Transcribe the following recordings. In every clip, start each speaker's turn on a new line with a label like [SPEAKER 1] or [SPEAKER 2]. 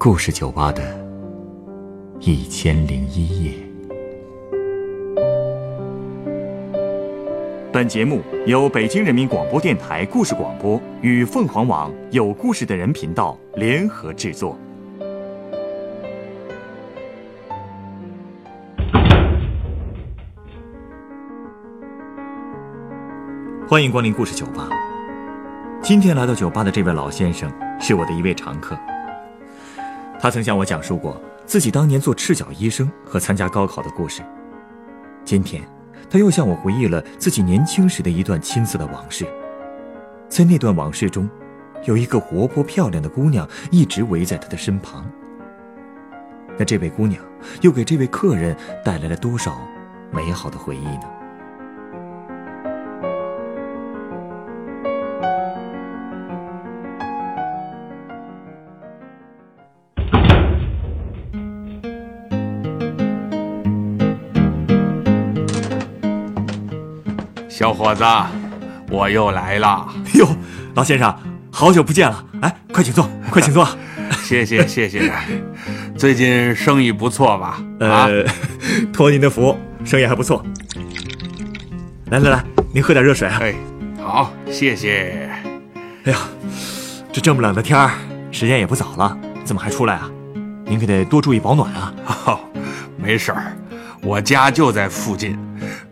[SPEAKER 1] 故事酒吧的一千零一夜。本节目由北京人民广播电台故事广播与凤凰网有故事的人频道联合制作。欢迎光临故事酒吧。今天来到酒吧的这位老先生是我的一位常客。他曾向我讲述过自己当年做赤脚医生和参加高考的故事。今天，他又向我回忆了自己年轻时的一段青涩的往事。在那段往事中，有一个活泼漂亮的姑娘一直围在他的身旁。那这位姑娘又给这位客人带来了多少美好的回忆呢？
[SPEAKER 2] 小伙子，我又来了。
[SPEAKER 1] 哟，老先生，好久不见了！哎，快请坐，快请坐。
[SPEAKER 2] 谢谢谢谢。最近生意不错吧？
[SPEAKER 1] 呃，托您的福，生意还不错。来来来，您喝点热水啊。
[SPEAKER 2] 哎，好，谢谢。
[SPEAKER 1] 哎呀，这这么冷的天儿，时间也不早了，怎么还出来啊？您可得多注意保暖啊。
[SPEAKER 2] 哦，没事儿，我家就在附近，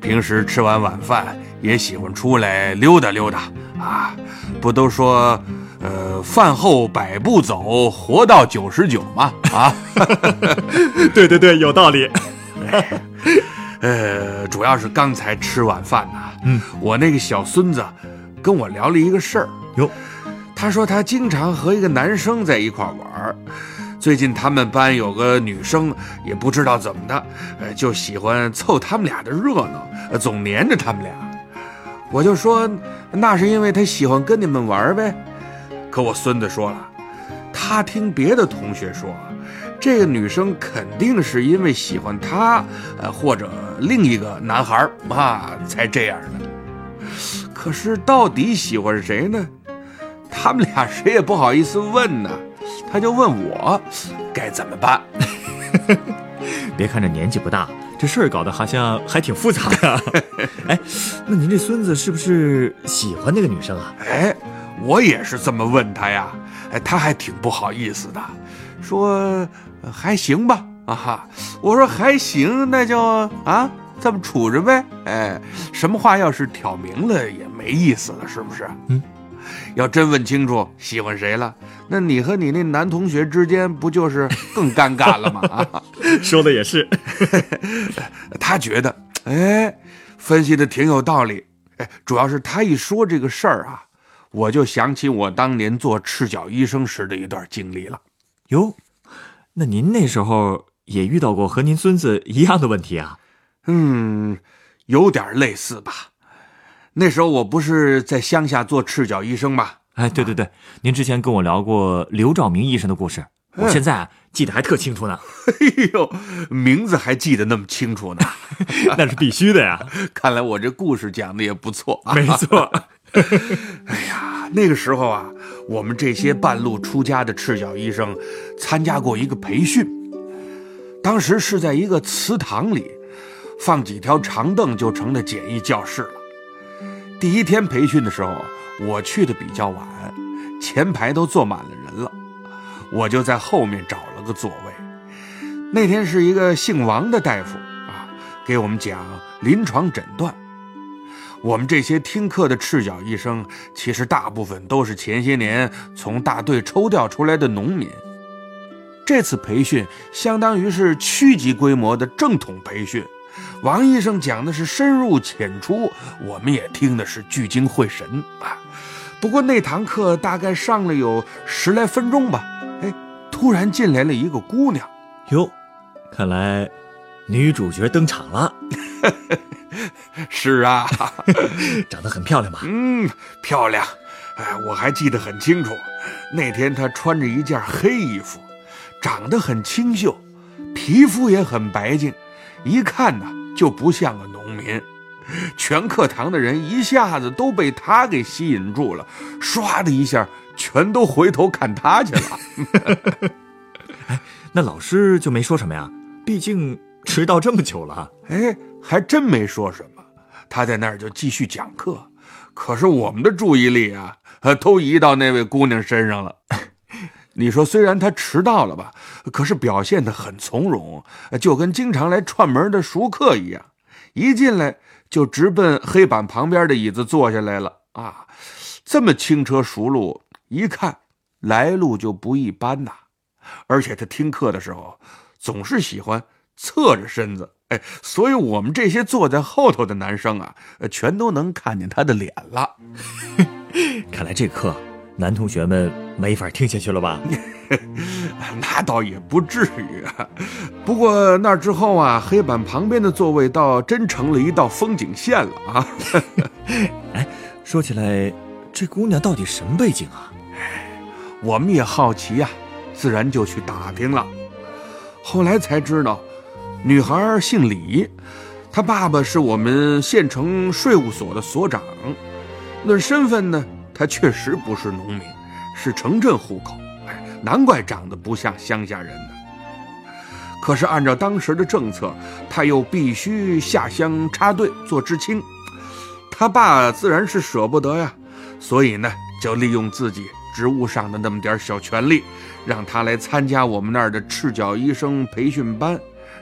[SPEAKER 2] 平时吃完晚饭。也喜欢出来溜达溜达啊！不都说，呃，饭后百步走，活到九十九吗？啊，
[SPEAKER 1] 对对对，有道理。
[SPEAKER 2] 呃，主要是刚才吃晚饭呢，嗯，我那个小孙子跟我聊了一个事儿哟。他说他经常和一个男生在一块玩最近他们班有个女生，也不知道怎么的，呃，就喜欢凑他们俩的热闹，总黏着他们俩。我就说，那是因为他喜欢跟你们玩呗。可我孙子说了，他听别的同学说，这个女生肯定是因为喜欢他，呃，或者另一个男孩啊，才这样的。可是到底喜欢谁呢？他们俩谁也不好意思问呢。他就问我该怎么办。
[SPEAKER 1] 别看这年纪不大。这事儿搞得好像还挺复杂的，哎，那您这孙子是不是喜欢那个女生啊？
[SPEAKER 2] 哎，我也是这么问他呀，哎，他还挺不好意思的，说还行吧，啊哈，我说还行，那就啊这么处着呗，哎，什么话要是挑明了也没意思了，是不是？嗯。要真问清楚喜欢谁了，那你和你那男同学之间不就是更尴尬了吗？啊，
[SPEAKER 1] 说的也是。
[SPEAKER 2] 他觉得，哎，分析的挺有道理。哎，主要是他一说这个事儿啊，我就想起我当年做赤脚医生时的一段经历了。
[SPEAKER 1] 哟，那您那时候也遇到过和您孙子一样的问题啊？
[SPEAKER 2] 嗯，有点类似吧。那时候我不是在乡下做赤脚医生吗？
[SPEAKER 1] 哎，对对对，您之前跟我聊过刘兆明医生的故事，我现在记得还特清楚呢。
[SPEAKER 2] 哎呦，名字还记得那么清楚呢，
[SPEAKER 1] 那是必须的呀。
[SPEAKER 2] 看来我这故事讲的也不错。
[SPEAKER 1] 啊没错。
[SPEAKER 2] 哎呀，那个时候啊，我们这些半路出家的赤脚医生参加过一个培训，当时是在一个祠堂里，放几条长凳就成了简易教室了。第一天培训的时候，我去的比较晚，前排都坐满了人了，我就在后面找了个座位。那天是一个姓王的大夫啊，给我们讲临床诊断。我们这些听课的赤脚医生，其实大部分都是前些年从大队抽调出来的农民。这次培训相当于是区级规模的正统培训。王医生讲的是深入浅出，我们也听的是聚精会神啊。不过那堂课大概上了有十来分钟吧，哎，突然进来了一个姑娘，
[SPEAKER 1] 哟，看来女主角登场了。
[SPEAKER 2] 是啊，
[SPEAKER 1] 长得很漂亮吧？
[SPEAKER 2] 嗯，漂亮。哎，我还记得很清楚，那天她穿着一件黑衣服，长得很清秀，皮肤也很白净。一看呢，就不像个农民。全课堂的人一下子都被他给吸引住了，唰的一下，全都回头看他去了。
[SPEAKER 1] 那老师就没说什么呀？毕竟迟到这么久了。
[SPEAKER 2] 哎，还真没说什么，他在那儿就继续讲课。可是我们的注意力啊，都移到那位姑娘身上了。你说，虽然他迟到了吧，可是表现得很从容，就跟经常来串门的熟客一样，一进来就直奔黑板旁边的椅子坐下来了啊！这么轻车熟路，一看来路就不一般呐。而且他听课的时候总是喜欢侧着身子，哎，所以我们这些坐在后头的男生啊，全都能看见他的脸了。
[SPEAKER 1] 看来这课。男同学们没法听下去了吧？
[SPEAKER 2] 那倒也不至于啊。不过那之后啊，黑板旁边的座位倒真成了一道风景线了啊。
[SPEAKER 1] 哎，说起来，这姑娘到底什么背景啊？
[SPEAKER 2] 我们也好奇呀，自然就去打听了。后来才知道，女孩姓李，她爸爸是我们县城税务所的所长。论身份呢？他确实不是农民，是城镇户口，难怪长得不像乡下人呢。可是按照当时的政策，他又必须下乡插队做知青，他爸自然是舍不得呀，所以呢，就利用自己职务上的那么点小权利，让他来参加我们那儿的赤脚医生培训班。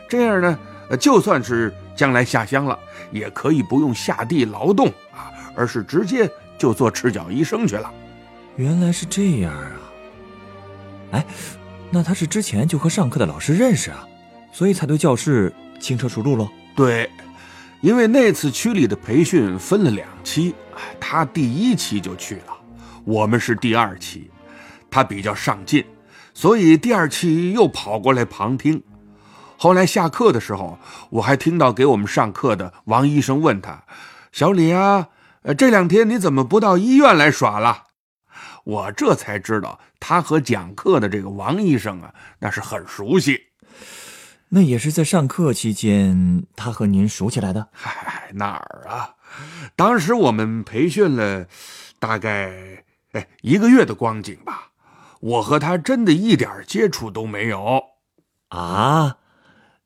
[SPEAKER 2] 这样呢，就算是将来下乡了，也可以不用下地劳动啊，而是直接。就做赤脚医生去了，
[SPEAKER 1] 原来是这样啊！哎，那他是之前就和上课的老师认识啊，所以才对教室轻车熟路喽。
[SPEAKER 2] 对，因为那次区里的培训分了两期，他第一期就去了，我们是第二期，他比较上进，所以第二期又跑过来旁听。后来下课的时候，我还听到给我们上课的王医生问他：“小李啊。”呃，这两天你怎么不到医院来耍了？我这才知道，他和讲课的这个王医生啊，那是很熟悉。
[SPEAKER 1] 那也是在上课期间，他和您熟起来的？
[SPEAKER 2] 嗨，哪儿啊？当时我们培训了大概哎一个月的光景吧，我和他真的一点接触都没有。
[SPEAKER 1] 啊，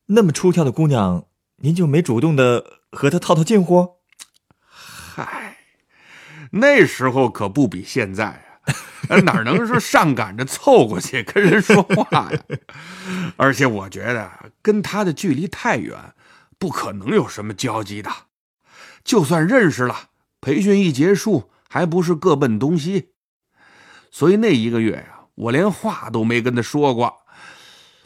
[SPEAKER 1] 那么出挑的姑娘，您就没主动的和她套套近乎？
[SPEAKER 2] 那时候可不比现在啊，哪能说上赶着凑过去跟人说话呀？而且我觉得跟他的距离太远，不可能有什么交集的。就算认识了，培训一结束，还不是各奔东西？所以那一个月呀，我连话都没跟他说过。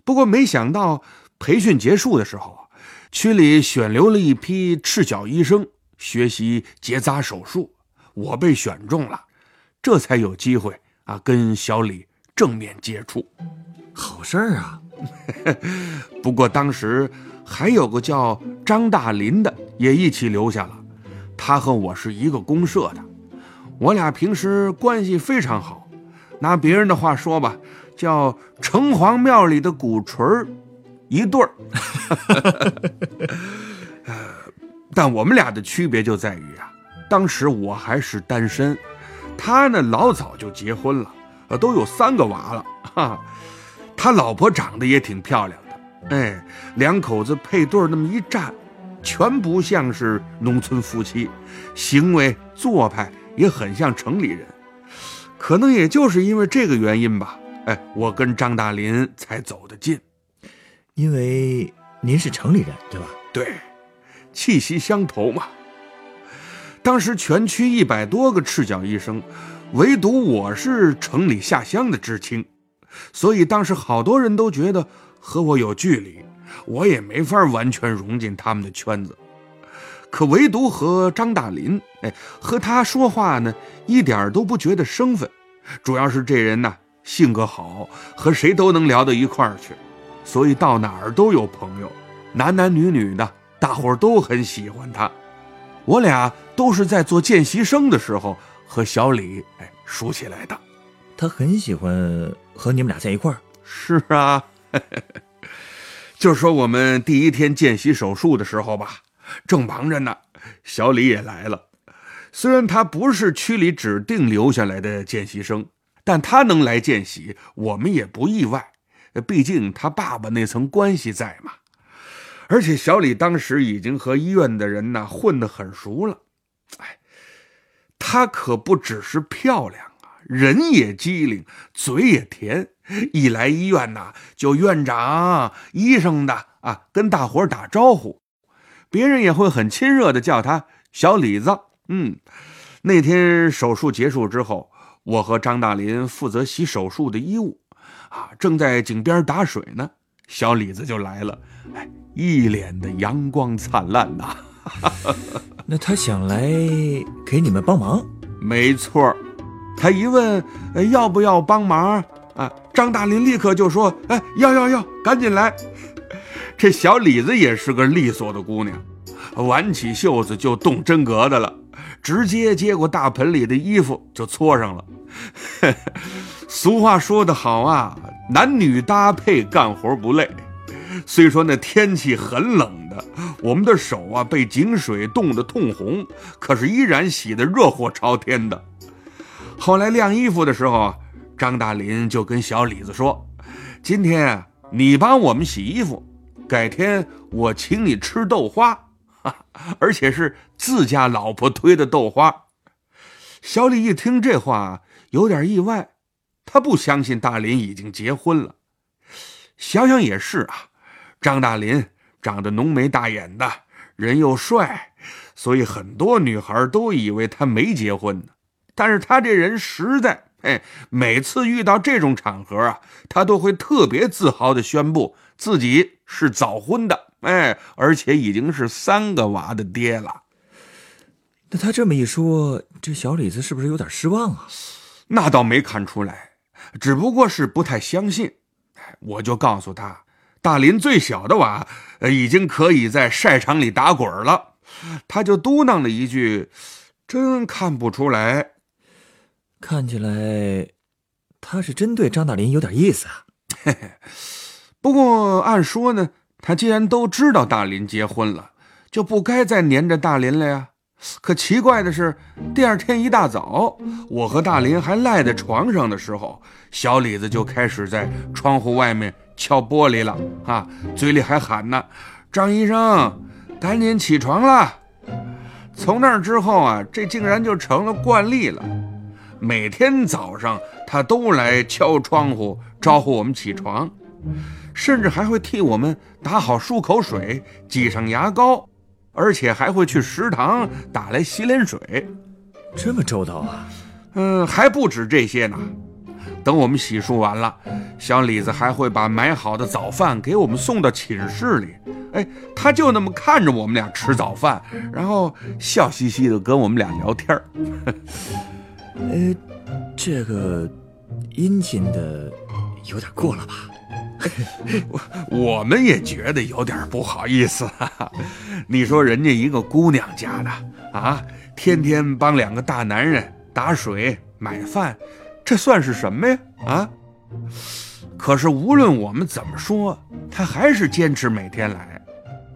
[SPEAKER 2] 不过没想到培训结束的时候，区里选留了一批赤脚医生。学习结扎手术，我被选中了，这才有机会啊跟小李正面接触，
[SPEAKER 1] 好事儿啊。
[SPEAKER 2] 不过当时还有个叫张大林的也一起留下了，他和我是一个公社的，我俩平时关系非常好，拿别人的话说吧，叫城隍庙里的鼓槌儿一对儿。但我们俩的区别就在于啊，当时我还是单身，他呢老早就结婚了，呃，都有三个娃了哈。他老婆长得也挺漂亮的，哎，两口子配对那么一站，全不像是农村夫妻，行为做派也很像城里人。可能也就是因为这个原因吧，哎，我跟张大林才走得近，
[SPEAKER 1] 因为您是城里人，对吧？
[SPEAKER 2] 对。气息相投嘛。当时全区一百多个赤脚医生，唯独我是城里下乡的知青，所以当时好多人都觉得和我有距离，我也没法完全融进他们的圈子。可唯独和张大林，哎，和他说话呢，一点都不觉得生分。主要是这人呐，性格好，和谁都能聊到一块儿去，所以到哪儿都有朋友，男男女女的。大伙儿都很喜欢他，我俩都是在做见习生的时候和小李哎熟起来的。
[SPEAKER 1] 他很喜欢和你们俩在一块儿。
[SPEAKER 2] 是啊，就说我们第一天见习手术的时候吧，正忙着呢，小李也来了。虽然他不是区里指定留下来的见习生，但他能来见习，我们也不意外。毕竟他爸爸那层关系在嘛。而且小李当时已经和医院的人呢混得很熟了，哎，她可不只是漂亮啊，人也机灵，嘴也甜。一来医院呐，就院长、医生的啊，跟大伙打招呼，别人也会很亲热的叫她小李子。嗯，那天手术结束之后，我和张大林负责洗手术的衣物，啊，正在井边打水呢，小李子就来了，哎。一脸的阳光灿烂呐，
[SPEAKER 1] 那他想来给你们帮忙？
[SPEAKER 2] 没错他一问要不要帮忙啊，张大林立刻就说：“哎，要要要，赶紧来！” 这小李子也是个利索的姑娘，挽起袖子就动真格的了，直接接过大盆里的衣服就搓上了。俗话说得好啊，男女搭配干活不累。虽说那天气很冷的，我们的手啊被井水冻得通红，可是依然洗得热火朝天的。后来晾衣服的时候，张大林就跟小李子说：“今天啊你帮我们洗衣服，改天我请你吃豆花，而且是自家老婆推的豆花。”小李一听这话，有点意外，他不相信大林已经结婚了。想想也是啊。张大林长得浓眉大眼的，人又帅，所以很多女孩都以为他没结婚呢。但是他这人实在，哎，每次遇到这种场合啊，他都会特别自豪地宣布自己是早婚的，哎，而且已经是三个娃的爹了。
[SPEAKER 1] 那他这么一说，这小李子是不是有点失望啊？
[SPEAKER 2] 那倒没看出来，只不过是不太相信。我就告诉他。大林最小的娃，呃，已经可以在晒场里打滚了。他就嘟囔了一句：“真看不出来。”
[SPEAKER 1] 看起来，他是真对张大林有点意思啊。
[SPEAKER 2] 嘿嘿。不过按说呢，他既然都知道大林结婚了，就不该再黏着大林了呀。可奇怪的是，第二天一大早，我和大林还赖在床上的时候，小李子就开始在窗户外面。敲玻璃了啊！嘴里还喊呢：“张医生，赶紧起床了！”从那之后啊，这竟然就成了惯例了。每天早上他都来敲窗户招呼我们起床，甚至还会替我们打好漱口水、挤上牙膏，而且还会去食堂打来洗脸水。
[SPEAKER 1] 这么周到啊！
[SPEAKER 2] 嗯，还不止这些呢。等我们洗漱完了，小李子还会把买好的早饭给我们送到寝室里。哎，他就那么看着我们俩吃早饭，然后笑嘻嘻的跟我们俩聊天儿。
[SPEAKER 1] 呃，这个殷勤的有点过了吧？
[SPEAKER 2] 我 我们也觉得有点不好意思。你说人家一个姑娘家的啊，天天帮两个大男人打水买饭。这算是什么呀？啊！可是无论我们怎么说，他还是坚持每天来。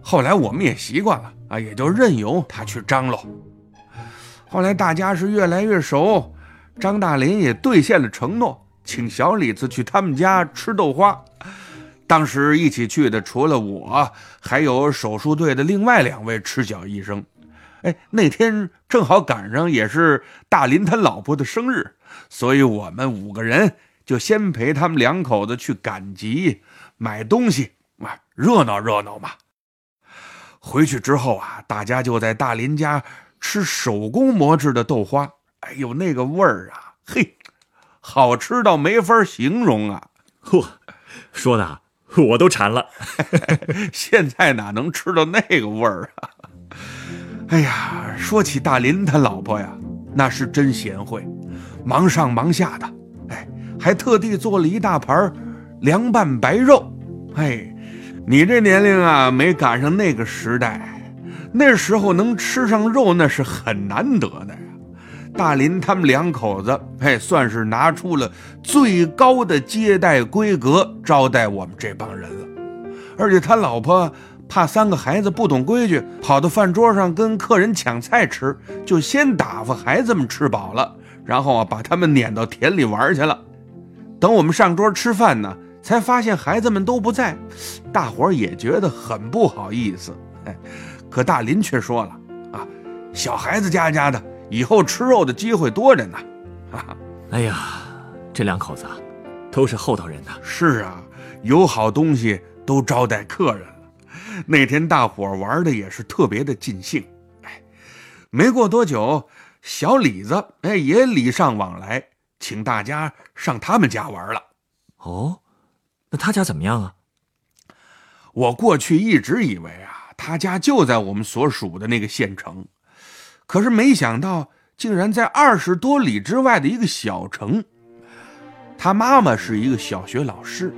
[SPEAKER 2] 后来我们也习惯了啊，也就任由他去张罗。后来大家是越来越熟，张大林也兑现了承诺，请小李子去他们家吃豆花。当时一起去的除了我，还有手术队的另外两位赤脚医生。哎，那天正好赶上也是大林他老婆的生日。所以，我们五个人就先陪他们两口子去赶集、买东西，啊，热闹热闹嘛。回去之后啊，大家就在大林家吃手工磨制的豆花。哎呦，那个味儿啊，嘿，好吃到没法形容啊！
[SPEAKER 1] 嚯，说的我都馋了。
[SPEAKER 2] 现在哪能吃到那个味儿啊？哎呀，说起大林他老婆呀，那是真贤惠。忙上忙下的，哎，还特地做了一大盘凉拌白肉。哎，你这年龄啊，没赶上那个时代，那时候能吃上肉那是很难得的呀。大林他们两口子，哎，算是拿出了最高的接待规格招待我们这帮人了。而且他老婆怕三个孩子不懂规矩，跑到饭桌上跟客人抢菜吃，就先打发孩子们吃饱了。然后啊，把他们撵到田里玩去了。等我们上桌吃饭呢，才发现孩子们都不在，大伙儿也觉得很不好意思。哎，可大林却说了：“啊，小孩子家家的，以后吃肉的机会多着呢。”哈哈，
[SPEAKER 1] 哎呀，这两口子啊，都是厚道人呐。
[SPEAKER 2] 是啊，有好东西都招待客人了。那天大伙儿玩的也是特别的尽兴。哎，没过多久，小李子哎也礼尚往来，请大家上他们家玩了。
[SPEAKER 1] 哦。那他家怎么样啊？
[SPEAKER 2] 我过去一直以为啊，他家就在我们所属的那个县城，可是没想到竟然在二十多里之外的一个小城。他妈妈是一个小学老师，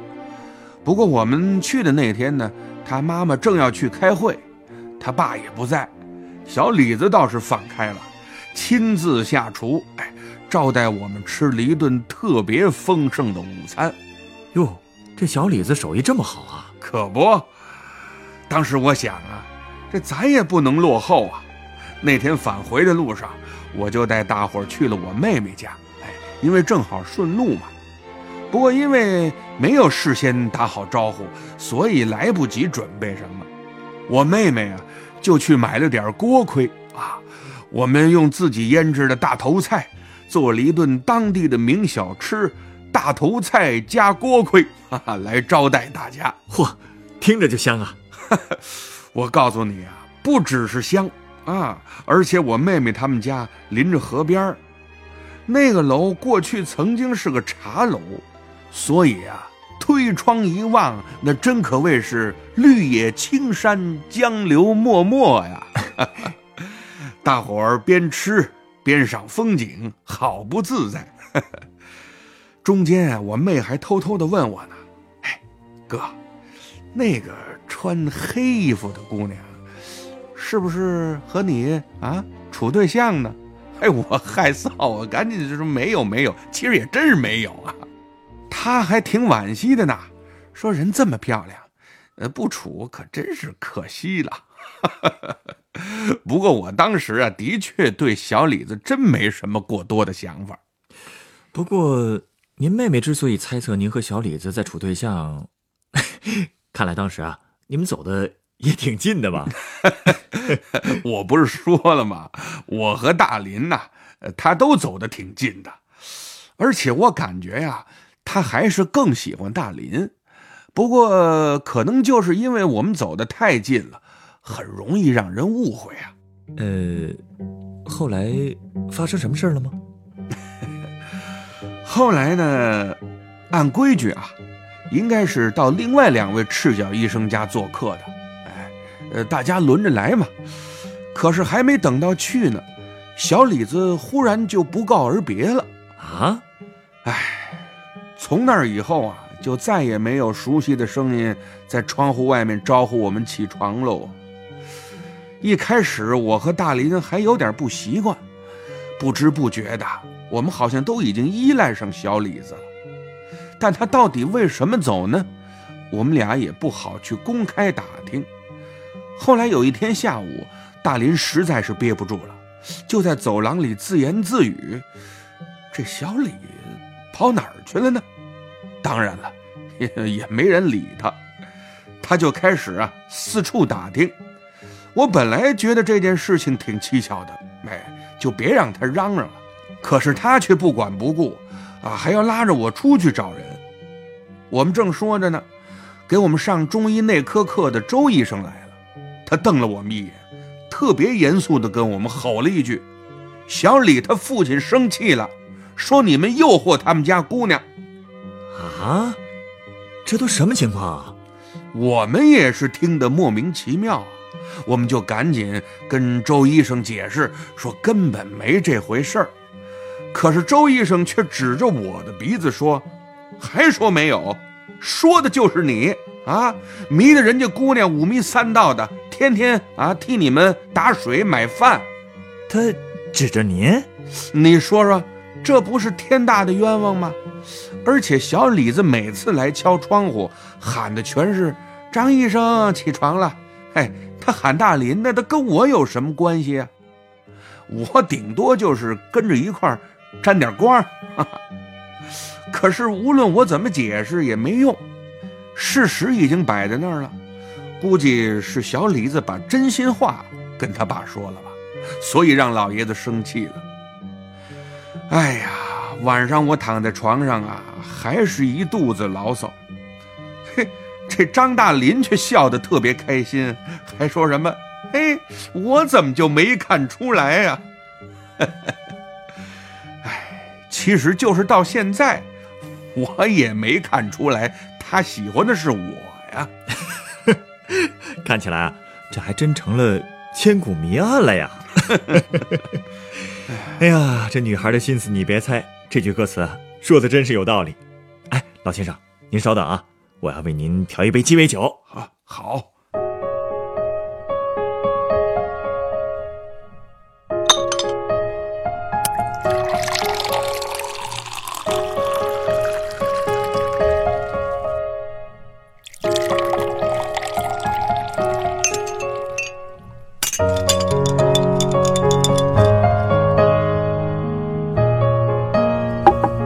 [SPEAKER 2] 不过我们去的那天呢，他妈妈正要去开会，他爸也不在。小李子倒是放开了，亲自下厨，哎，招待我们吃了一顿特别丰盛的午餐。
[SPEAKER 1] 哟。这小李子手艺这么好啊！
[SPEAKER 2] 可不，当时我想啊，这咱也不能落后啊。那天返回的路上，我就带大伙去了我妹妹家，哎，因为正好顺路嘛。不过因为没有事先打好招呼，所以来不及准备什么。我妹妹啊，就去买了点锅盔啊。我们用自己腌制的大头菜，做了一顿当地的名小吃。大头菜加锅盔，哈哈，来招待大家。
[SPEAKER 1] 嚯，听着就香啊！
[SPEAKER 2] 我告诉你啊，不只是香啊，而且我妹妹他们家临着河边那个楼过去曾经是个茶楼，所以啊，推窗一望，那真可谓是绿野青山，江流脉脉呀。大伙儿边吃边赏风景，好不自在。中间啊，我妹还偷偷的问我呢：“哎，哥，那个穿黑衣服的姑娘，是不是和你啊处对象呢？”哎，我害臊啊，赶紧就说：“没有，没有。”其实也真是没有啊。她还挺惋惜的呢，说：“人这么漂亮，呃，不处可真是可惜了。” 不过我当时啊，的确对小李子真没什么过多的想法。
[SPEAKER 1] 不过。您妹妹之所以猜测您和小李子在处对象，看来当时啊，你们走的也挺近的吧？
[SPEAKER 2] 我不是说了吗？我和大林呐，他都走的挺近的，而且我感觉呀，他还是更喜欢大林。不过可能就是因为我们走的太近了，很容易让人误会啊。
[SPEAKER 1] 呃，后来发生什么事了吗？
[SPEAKER 2] 后来呢？按规矩啊，应该是到另外两位赤脚医生家做客的。哎，呃，大家轮着来嘛。可是还没等到去呢，小李子忽然就不告而别了啊！哎，从那以后啊，就再也没有熟悉的声音在窗户外面招呼我们起床喽。一开始我和大林还有点不习惯，不知不觉的。我们好像都已经依赖上小李子了，但他到底为什么走呢？我们俩也不好去公开打听。后来有一天下午，大林实在是憋不住了，就在走廊里自言自语：“这小李跑哪儿去了呢？”当然了，也 也没人理他。他就开始啊四处打听。我本来觉得这件事情挺蹊跷的，哎，就别让他嚷嚷了。可是他却不管不顾，啊，还要拉着我出去找人。我们正说着呢，给我们上中医内科课的周医生来了。他瞪了我们一眼，特别严肃地跟我们吼了一句：“小李他父亲生气了，说你们诱惑他们家姑娘。”
[SPEAKER 1] 啊，这都什么情况啊？
[SPEAKER 2] 我们也是听得莫名其妙啊，我们就赶紧跟周医生解释说，根本没这回事儿。可是周医生却指着我的鼻子说：“还说没有，说的就是你啊！迷得人家姑娘五迷三道的，天天啊替你们打水买饭。”
[SPEAKER 1] 他指着您，
[SPEAKER 2] 你说说，这不是天大的冤枉吗？而且小李子每次来敲窗户，喊的全是张医生起床了。嘿，喊大林，那他跟我有什么关系啊？我顶多就是跟着一块。沾点光，可是无论我怎么解释也没用。事实已经摆在那儿了，估计是小李子把真心话跟他爸说了吧，所以让老爷子生气了。哎呀，晚上我躺在床上啊，还是一肚子牢骚。嘿，这张大林却笑得特别开心，还说什么：“嘿，我怎么就没看出来呀？” 哎，其实就是到现在，我也没看出来他喜欢的是我呀。
[SPEAKER 1] 看起来啊，这还真成了千古谜案了呀。哎呀，这女孩的心思你别猜，这句歌词说的真是有道理。哎，老先生，您稍等啊，我要为您调一杯鸡尾酒。
[SPEAKER 2] 啊，好。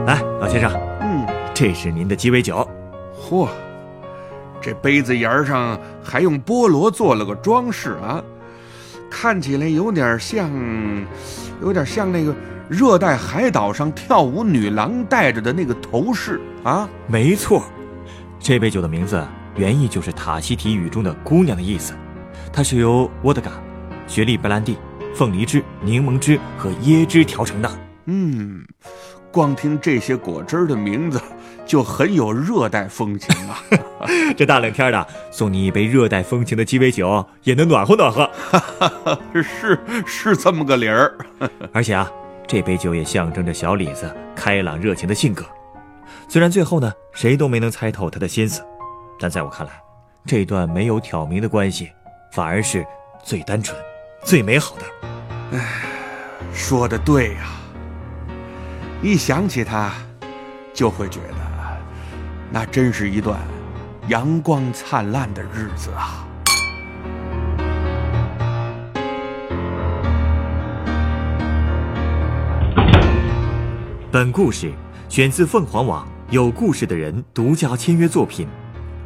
[SPEAKER 1] 来，老先生，
[SPEAKER 2] 嗯，
[SPEAKER 1] 这是您的鸡尾酒。
[SPEAKER 2] 嚯，这杯子沿儿上还用菠萝做了个装饰啊，看起来有点像，有点像那个热带海岛上跳舞女郎戴着的那个头饰啊。
[SPEAKER 1] 没错，这杯酒的名字原意就是塔希提语中的“姑娘”的意思，它是由沃德嘎、雪莉白兰地、凤梨汁、柠檬汁和椰汁调成的。
[SPEAKER 2] 嗯，光听这些果汁儿的名字就很有热带风情啊。
[SPEAKER 1] 这大冷天的，送你一杯热带风情的鸡尾酒，也能暖和暖和。
[SPEAKER 2] 是是这么个理儿。
[SPEAKER 1] 而且啊，这杯酒也象征着小李子开朗热情的性格。虽然最后呢，谁都没能猜透他的心思，但在我看来，这段没有挑明的关系，反而是最单纯、最美好的。
[SPEAKER 2] 说的对呀、一想起他，就会觉得那真是一段阳光灿烂的日子啊。
[SPEAKER 1] 本故事选自凤凰网有故事的人独家签约作品。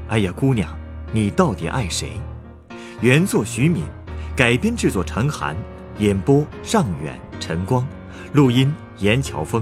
[SPEAKER 1] 哎呀，姑娘，你到底爱谁？原作徐敏，改编制作陈寒，演播尚远、陈光，录音严乔峰。